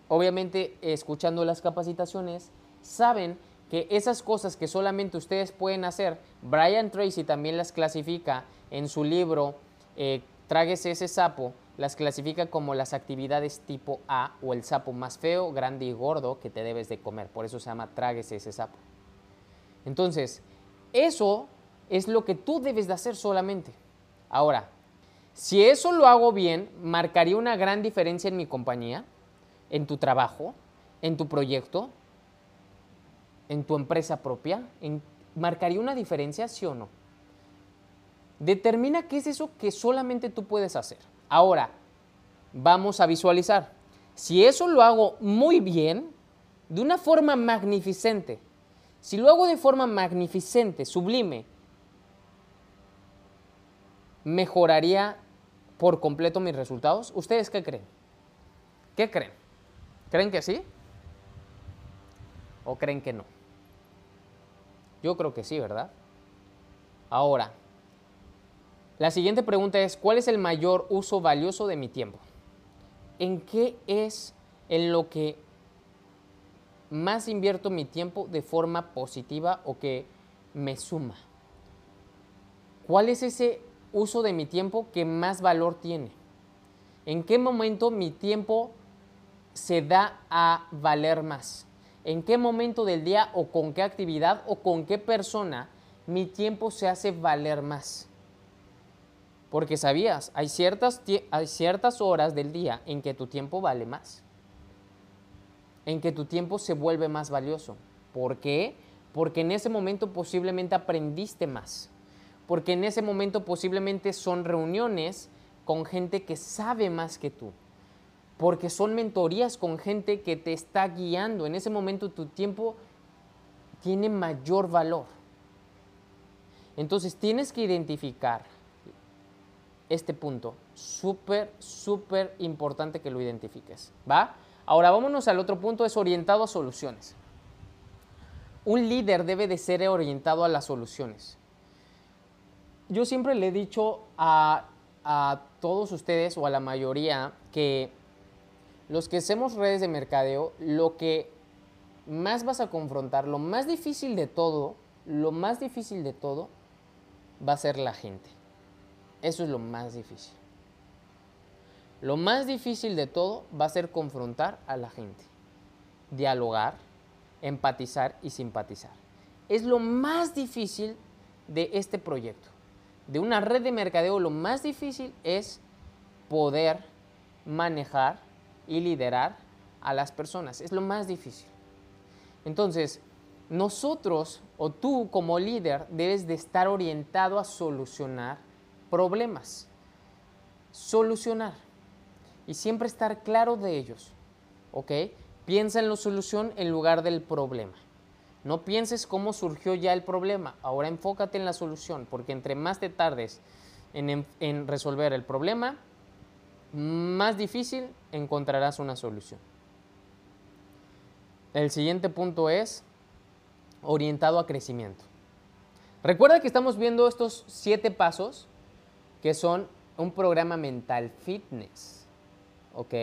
obviamente, escuchando las capacitaciones, saben que esas cosas que solamente ustedes pueden hacer, Brian Tracy también las clasifica en su libro eh, Tráguese ese sapo, las clasifica como las actividades tipo A o el sapo más feo, grande y gordo que te debes de comer. Por eso se llama Tráguese ese sapo. Entonces, eso es lo que tú debes de hacer solamente. Ahora, si eso lo hago bien, marcaría una gran diferencia en mi compañía, en tu trabajo, en tu proyecto, en tu empresa propia. ¿Marcaría una diferencia, sí o no? Determina qué es eso que solamente tú puedes hacer. Ahora, vamos a visualizar. Si eso lo hago muy bien, de una forma magnificente, si lo hago de forma magnificente, sublime, mejoraría por completo mis resultados? ¿Ustedes qué creen? ¿Qué creen? ¿Creen que sí? ¿O creen que no? Yo creo que sí, ¿verdad? Ahora, la siguiente pregunta es, ¿cuál es el mayor uso valioso de mi tiempo? ¿En qué es en lo que más invierto mi tiempo de forma positiva o que me suma? ¿Cuál es ese uso de mi tiempo que más valor tiene? ¿En qué momento mi tiempo se da a valer más? ¿En qué momento del día o con qué actividad o con qué persona mi tiempo se hace valer más? Porque sabías, hay ciertas, hay ciertas horas del día en que tu tiempo vale más. En que tu tiempo se vuelve más valioso. ¿Por qué? Porque en ese momento posiblemente aprendiste más porque en ese momento posiblemente son reuniones con gente que sabe más que tú, porque son mentorías con gente que te está guiando. En ese momento tu tiempo tiene mayor valor. Entonces tienes que identificar este punto. Súper, súper importante que lo identifiques. ¿Va? Ahora vámonos al otro punto, es orientado a soluciones. Un líder debe de ser orientado a las soluciones yo siempre le he dicho a, todos ustedes o a la mayoría que los que hacemos redes de mercadeo, lo que más vas a confrontar, lo más difícil de todo, lo más difícil de todo va a ser la gente. Eso es lo más difícil. Lo más difícil de todo va a ser confrontar a la gente, dialogar, empatizar y simpatizar. Es lo más difícil de este proyecto de una red de mercadeo lo más difícil es poder manejar y liderar a las personas. Es lo más difícil. Entonces, nosotros o tú como líder debes de estar orientado a solucionar problemas. Solucionar. Y siempre estar claro de ellos. ¿Ok? Piensa en la solución en lugar del problema. No pienses cómo surgió ya el problema, ahora enfócate en la solución, porque entre más te tardes en, resolver el problema, más difícil encontrarás una solución. El siguiente punto es orientado a crecimiento. Recuerda que estamos viendo estos siete pasos que son un programa mental fitness. ¿Ok?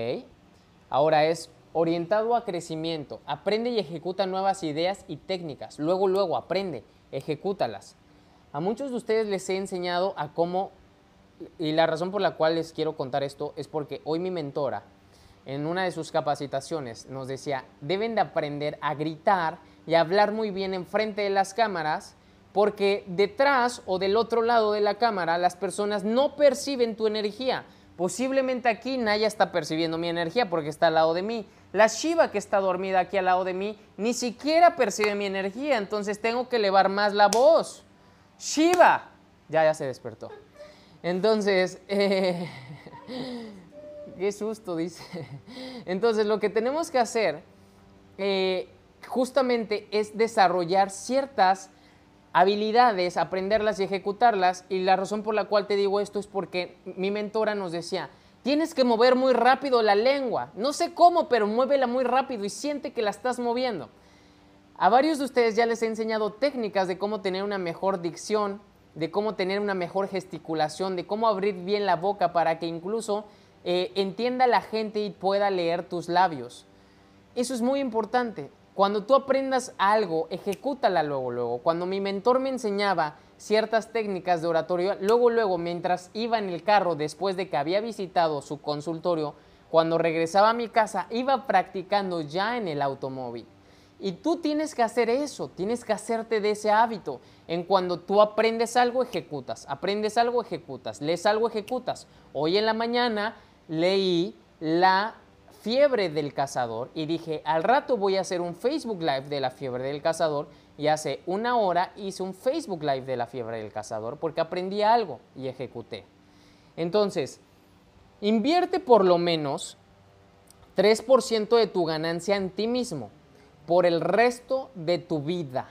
Ahora es orientado a crecimiento. Aprende y ejecuta nuevas ideas y técnicas. Luego, luego, aprende, ejecútalas. A muchos de ustedes les he enseñado a cómo, y la razón por la cual les quiero contar esto es porque hoy mi mentora, en una de sus capacitaciones, nos decía, deben de aprender a gritar y a hablar muy bien enfrente de las cámaras, porque detrás o del otro lado de la cámara las personas no perciben tu energía. Posiblemente aquí Naya está percibiendo mi energía porque está al lado de mí, la Shiva que está dormida aquí al lado de mí ni siquiera percibe mi energía, entonces tengo que elevar más la voz. Shiva, ya, ya se despertó. Entonces, eh, qué susto, dice. Entonces, lo que tenemos que hacer eh, justamente es desarrollar ciertas habilidades, aprenderlas y ejecutarlas. Y la razón por la cual te digo esto es porque mi mentora nos decía, tienes que mover muy rápido la lengua. No sé cómo, pero muévela muy rápido y siente que la estás moviendo. A varios de ustedes ya les he enseñado técnicas de cómo tener una mejor dicción, de cómo tener una mejor gesticulación, de cómo abrir bien la boca para que incluso eh, entienda la gente y pueda leer tus labios. Eso es muy importante. Cuando tú aprendas algo, ejecútala luego, luego. Cuando mi mentor me enseñaba ciertas técnicas de oratorio, luego, luego, mientras iba en el carro, después de que había visitado su consultorio, cuando regresaba a mi casa, iba practicando ya en el automóvil. Y tú tienes que hacer eso, tienes que hacerte de ese hábito. En cuando tú aprendes algo, ejecutas. Aprendes algo, ejecutas. Lees algo, ejecutas. Hoy en la mañana leí la fiebre del cazador y dije, al rato voy a hacer un Facebook Live de la fiebre del cazador y hace una hora hice un Facebook Live de la fiebre del cazador porque aprendí algo y ejecuté. Entonces, invierte por lo menos 3% de tu ganancia en ti mismo por el resto de tu vida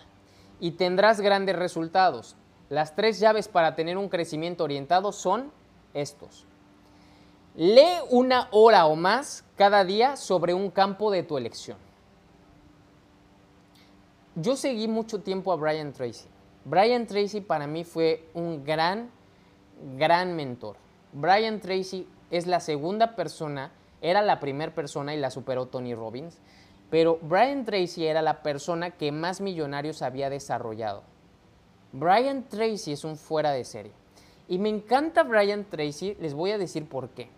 y tendrás grandes resultados. Las tres llaves para tener un crecimiento orientado son estos. Lee una hora o más cada día sobre un campo de tu elección. Yo seguí mucho tiempo a Brian Tracy. Brian Tracy para mí fue un gran, gran mentor. Brian Tracy es la segunda persona, era la primera persona y la superó Tony Robbins, pero Brian Tracy era la persona que más millonarios había desarrollado. Brian Tracy es un fuera de serie. Y me encanta Brian Tracy, les voy a decir por qué.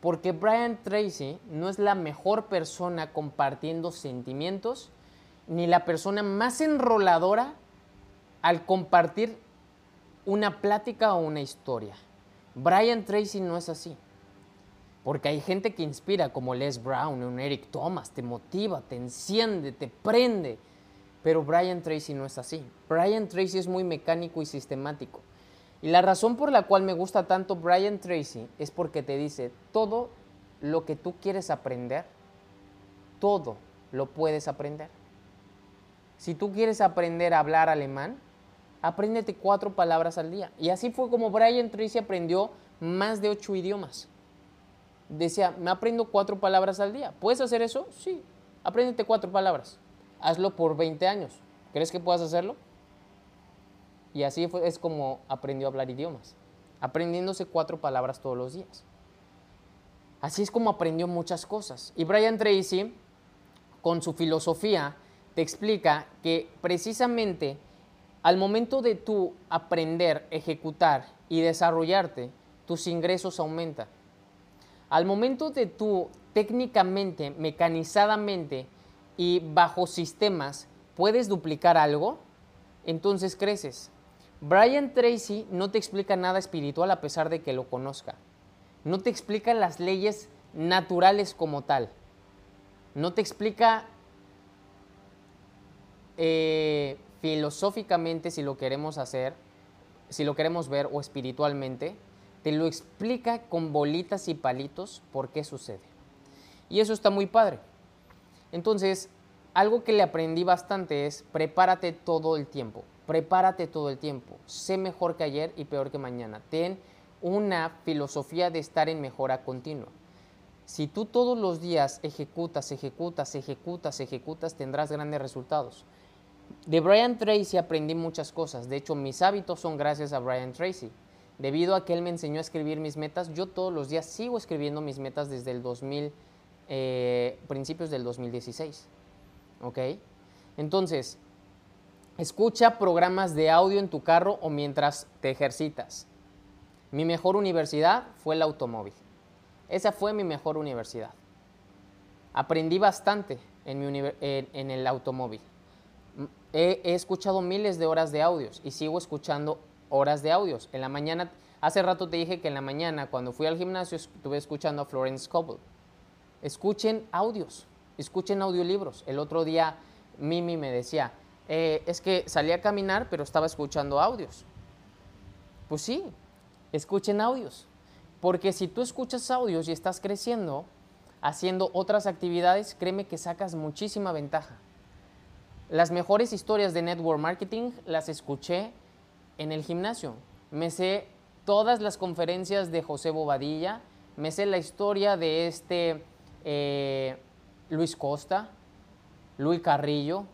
Porque Brian Tracy no es la mejor persona compartiendo sentimientos, ni la persona más enroladora al compartir una plática o una historia. Brian Tracy no es así. Porque hay gente que inspira, como Les Brown, un Eric Thomas, te motiva, te enciende, te prende. Pero Brian Tracy no es así. Brian Tracy es muy mecánico y sistemático. Y la razón por la cual me gusta tanto Brian Tracy es porque te dice, todo lo que tú quieres aprender, todo lo puedes aprender. Si tú quieres aprender a hablar alemán, apréndete cuatro palabras al día. Y así fue como Brian Tracy aprendió más de ocho idiomas. Decía, me aprendo cuatro palabras al día. ¿Puedes hacer eso? Sí, apréndete cuatro palabras. Hazlo por 20 años. ¿Crees que puedas hacerlo? Y así es como aprendió a hablar idiomas, aprendiéndose cuatro palabras todos los días. Así es como aprendió muchas cosas. Y Brian Tracy, con su filosofía, te explica que precisamente al momento de tú aprender, ejecutar y desarrollarte, tus ingresos aumentan. Al momento de tú técnicamente, mecanizadamente y bajo sistemas puedes duplicar algo, entonces creces. Brian Tracy no te explica nada espiritual a pesar de que lo conozca. No te explica las leyes naturales como tal. No te explica eh, filosóficamente si lo queremos hacer, si lo queremos ver o espiritualmente. Te lo explica con bolitas y palitos por qué sucede. Y eso está muy padre. Entonces, algo que le aprendí bastante es prepárate todo el tiempo prepárate todo el tiempo. Sé mejor que ayer y peor que mañana. Ten una filosofía de estar en mejora continua. Si tú todos los días ejecutas, ejecutas, ejecutas, ejecutas, tendrás grandes resultados. De Brian Tracy aprendí muchas cosas. De hecho, mis hábitos son gracias a Brian Tracy. Debido a que él me enseñó a escribir mis metas, yo todos los días sigo escribiendo mis metas desde el 2000, eh, principios del 2016. ¿Ok? Entonces, Escucha programas de audio en tu carro o mientras te ejercitas. Mi mejor universidad fue el automóvil. Esa fue mi mejor universidad. Aprendí bastante en, el automóvil. He, he, escuchado miles de horas de audios y sigo escuchando horas de audios. En la mañana, hace rato te dije que en la mañana cuando fui al gimnasio estuve escuchando a Florence Coble. Escuchen audios, escuchen audiolibros. El otro día Mimi me decía, eh, es que salí a caminar, pero estaba escuchando audios. Pues sí, escuchen audios. Porque si tú escuchas audios y estás creciendo, haciendo otras actividades, créeme que sacas muchísima ventaja. las mejores historias de network marketing las escuché en el gimnasio. Me sé todas las conferencias de José Bobadilla, me sé la historia de este eh, Luis Costa, Luis Carrillo,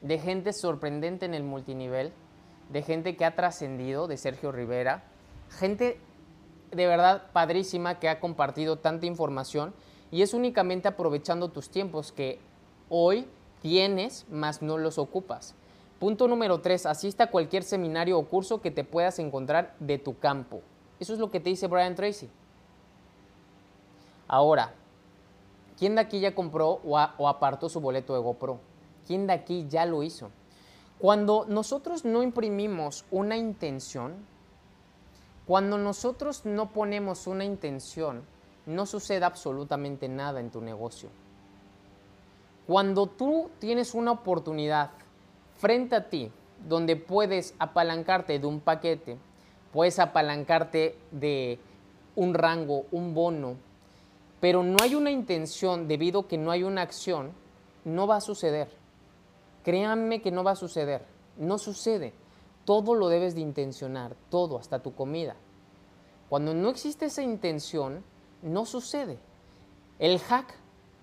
de gente sorprendente en el multinivel, de gente que ha trascendido, de Sergio Rivera, gente de verdad padrísima que ha compartido tanta información y es únicamente aprovechando tus tiempos que hoy tienes, más no los ocupas. Punto número tres, asista a cualquier seminario o curso que te puedas encontrar de tu campo. Eso es lo que te dice Brian Tracy. Ahora, ¿quién de aquí ya compró o, apartó su boleto de GoPro? ¿Quién de aquí ya lo hizo? Cuando nosotros no imprimimos una intención, cuando nosotros no ponemos una intención, no sucede absolutamente nada en tu negocio. Cuando tú tienes una oportunidad frente a ti donde puedes apalancarte de un paquete, puedes apalancarte de un rango, un bono, pero no hay una intención debido a que no hay una acción, no va a suceder. Créanme que no va a suceder, no sucede. Todo lo debes de intencionar, todo, hasta tu comida. Cuando no existe esa intención, no sucede. El hack,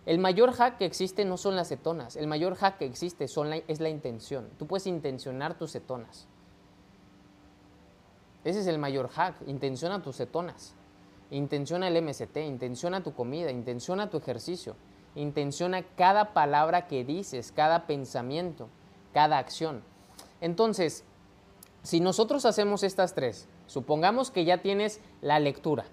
el mayor hack que existe no son las cetonas, el mayor hack que existe son es la intención. Tú puedes intencionar tus cetonas. Ese es el mayor hack, intenciona tus cetonas. Intenciona el MST, intenciona tu comida, intenciona tu ejercicio, intenciona cada palabra que dices, cada pensamiento, cada acción. Entonces, si nosotros hacemos estas tres, supongamos que ya tienes la lectura,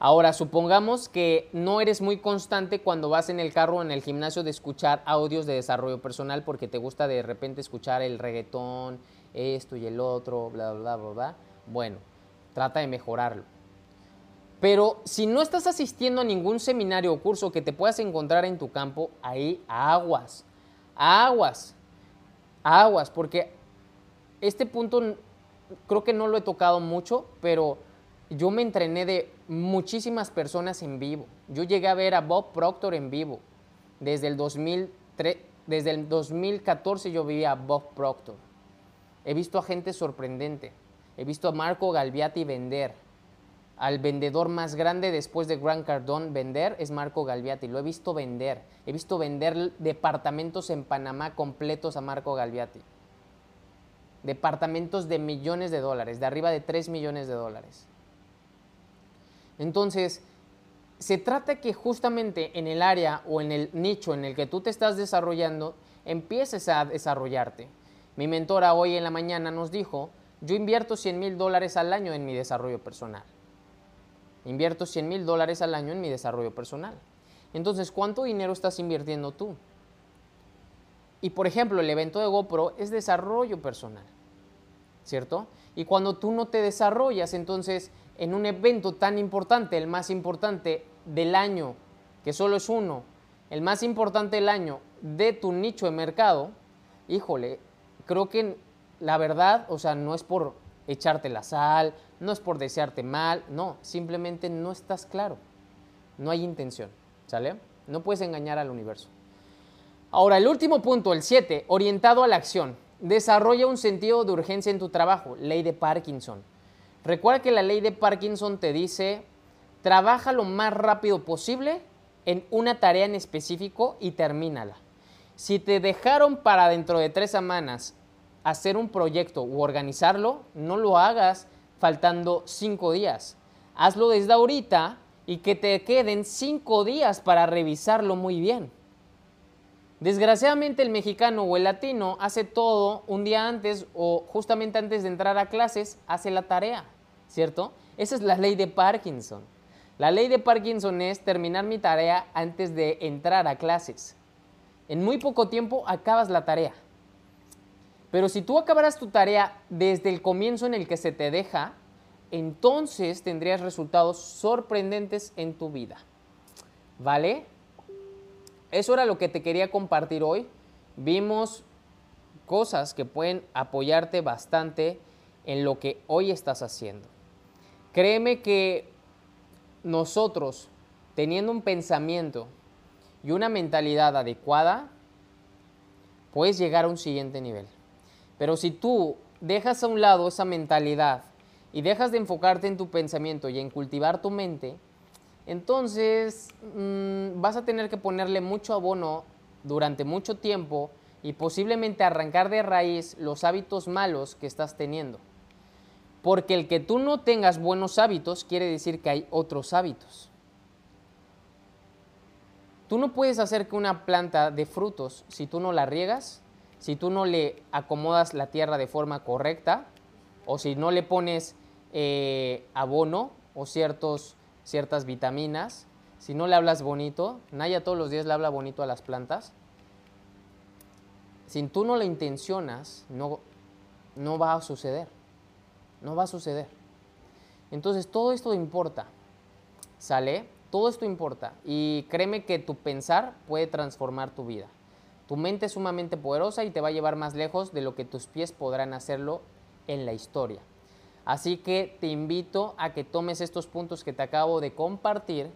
Ahora, supongamos que no eres muy constante cuando vas en el carro o en el gimnasio de escuchar audios de desarrollo personal porque te gusta de repente escuchar el reggaetón, esto y el otro, bla, bla, bla, bla. Bueno, trata de mejorarlo. Pero si no estás asistiendo a ningún seminario o curso que te puedas encontrar en tu campo, ahí aguas, aguas, aguas, porque este punto creo que no lo he tocado mucho, pero yo me entrené de muchísimas personas en vivo. Yo llegué a ver a Bob Proctor en vivo. Desde el, 2003, desde el 2014 yo vi a Bob Proctor. He visto a gente sorprendente. He visto a Marco Galviati vender. Al vendedor más grande después de Grant Cardone vender es Marco Galviati. Lo he visto vender. He visto vender departamentos en Panamá completos a Marco Galviati. Departamentos de millones de dólares, de arriba de 3 millones de dólares. Entonces, se trata que justamente en el área o en el nicho en el que tú te estás desarrollando, empieces a desarrollarte. Mi mentora hoy en la mañana nos dijo, yo invierto 100 mil dólares al año en mi desarrollo personal. Invierto 100 mil dólares al año en mi desarrollo personal. Entonces, ¿cuánto dinero estás invirtiendo tú? Y por ejemplo, el evento de GoPro es desarrollo personal, ¿cierto? Y cuando tú no te desarrollas, entonces en un evento tan importante, el más importante del año, que solo es uno, el más importante del año de tu nicho de mercado, híjole, creo que la verdad, o sea, no es por echarte la sal, no es por desearte mal, no, simplemente no estás claro, no hay intención, ¿sale? No puedes engañar al universo. Ahora, el último punto, el 7, orientado a la acción. Desarrolla un sentido de urgencia en tu trabajo, ley de Parkinson. Recuerda que la ley de Parkinson te dice, trabaja lo más rápido posible en una tarea en específico y termínala. Si te dejaron para dentro de tres semanas hacer un proyecto u organizarlo, no lo hagas faltando cinco días. Hazlo desde ahorita y que te queden cinco días para revisarlo muy bien. Desgraciadamente el mexicano o el latino hace todo un día antes o justamente antes de entrar a clases, hace la tarea. ¿cierto? Esa es la ley de Parkinson. La ley de Parkinson es terminar mi tarea antes de entrar a clases. En muy poco tiempo acabas la tarea. Pero si tú acabaras tu tarea desde el comienzo en el que se te deja, entonces tendrías resultados sorprendentes en tu vida. ¿Vale? Eso era lo que te quería compartir hoy. Vimos cosas que pueden apoyarte bastante en lo que hoy estás haciendo. Créeme que nosotros, teniendo un pensamiento y una mentalidad adecuada, puedes llegar a un siguiente nivel. Pero si tú dejas a un lado esa mentalidad y dejas de enfocarte en tu pensamiento y en cultivar tu mente, entonces mm, vas a tener que ponerle mucho abono durante mucho tiempo y posiblemente arrancar de raíz los hábitos malos que estás teniendo. Porque el que tú no tengas buenos hábitos quiere decir que hay otros hábitos. Tú no puedes hacer que una planta de frutos, si tú no la riegas, si tú no le acomodas la tierra de forma correcta, o si no le pones eh, abono o ciertos, ciertas vitaminas, si no le hablas bonito, Naya todos los días le habla bonito a las plantas, si tú no la intencionas, no, no va a suceder. No va a suceder. Entonces, todo esto importa. ¿Sale? Todo esto importa. Y créeme que tu pensar puede transformar tu vida. Tu mente es sumamente poderosa y te va a llevar más lejos de lo que tus pies podrán hacerlo en la historia. Así que te invito a que tomes estos puntos que te acabo de compartir,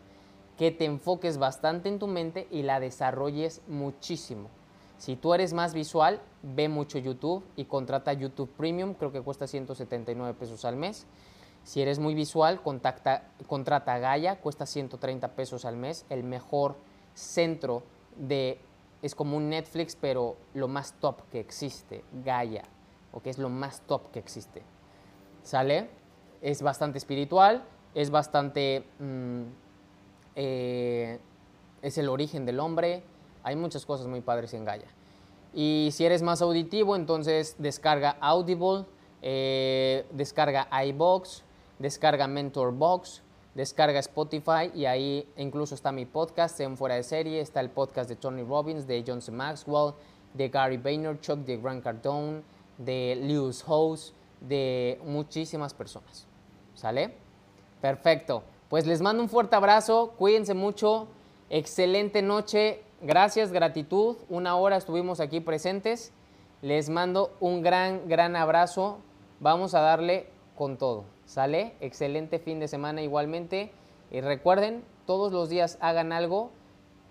que te enfoques bastante en tu mente y la desarrolles muchísimo. Si tú eres más visual, ve mucho YouTube y contrata YouTube Premium, creo que cuesta 179 pesos al mes. Si eres muy visual, contacta, contrata Gaia, cuesta 130 pesos al mes, el mejor centro de, es como un Netflix, pero lo más top que existe, Gaia, o que es lo más top que existe. ¿Sale? Es bastante espiritual, es bastante... Mm, eh, es el origen del hombre, hay muchas cosas muy padres en Gaia. Y si eres más auditivo, entonces descarga Audible, eh, descarga iBox, descarga MentorBox, descarga Spotify y ahí incluso está mi podcast en Fuera de Serie, está el podcast de Tony Robbins, de John C. Maxwell, de Gary Vaynerchuk, de Grant Cardone, de Lewis Hose, de muchísimas personas. ¿Sale? Perfecto. Pues les mando un fuerte abrazo, cuídense mucho, excelente noche Gracias, gratitud. Una hora estuvimos aquí presentes. Les mando un gran, gran abrazo. Vamos a darle con todo. ¿Sale? Excelente fin de semana igualmente. Y recuerden, todos los días hagan algo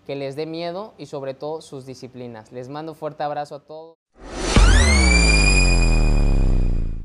que les dé miedo y sobre todo sus disciplinas. Les mando un fuerte abrazo a todos.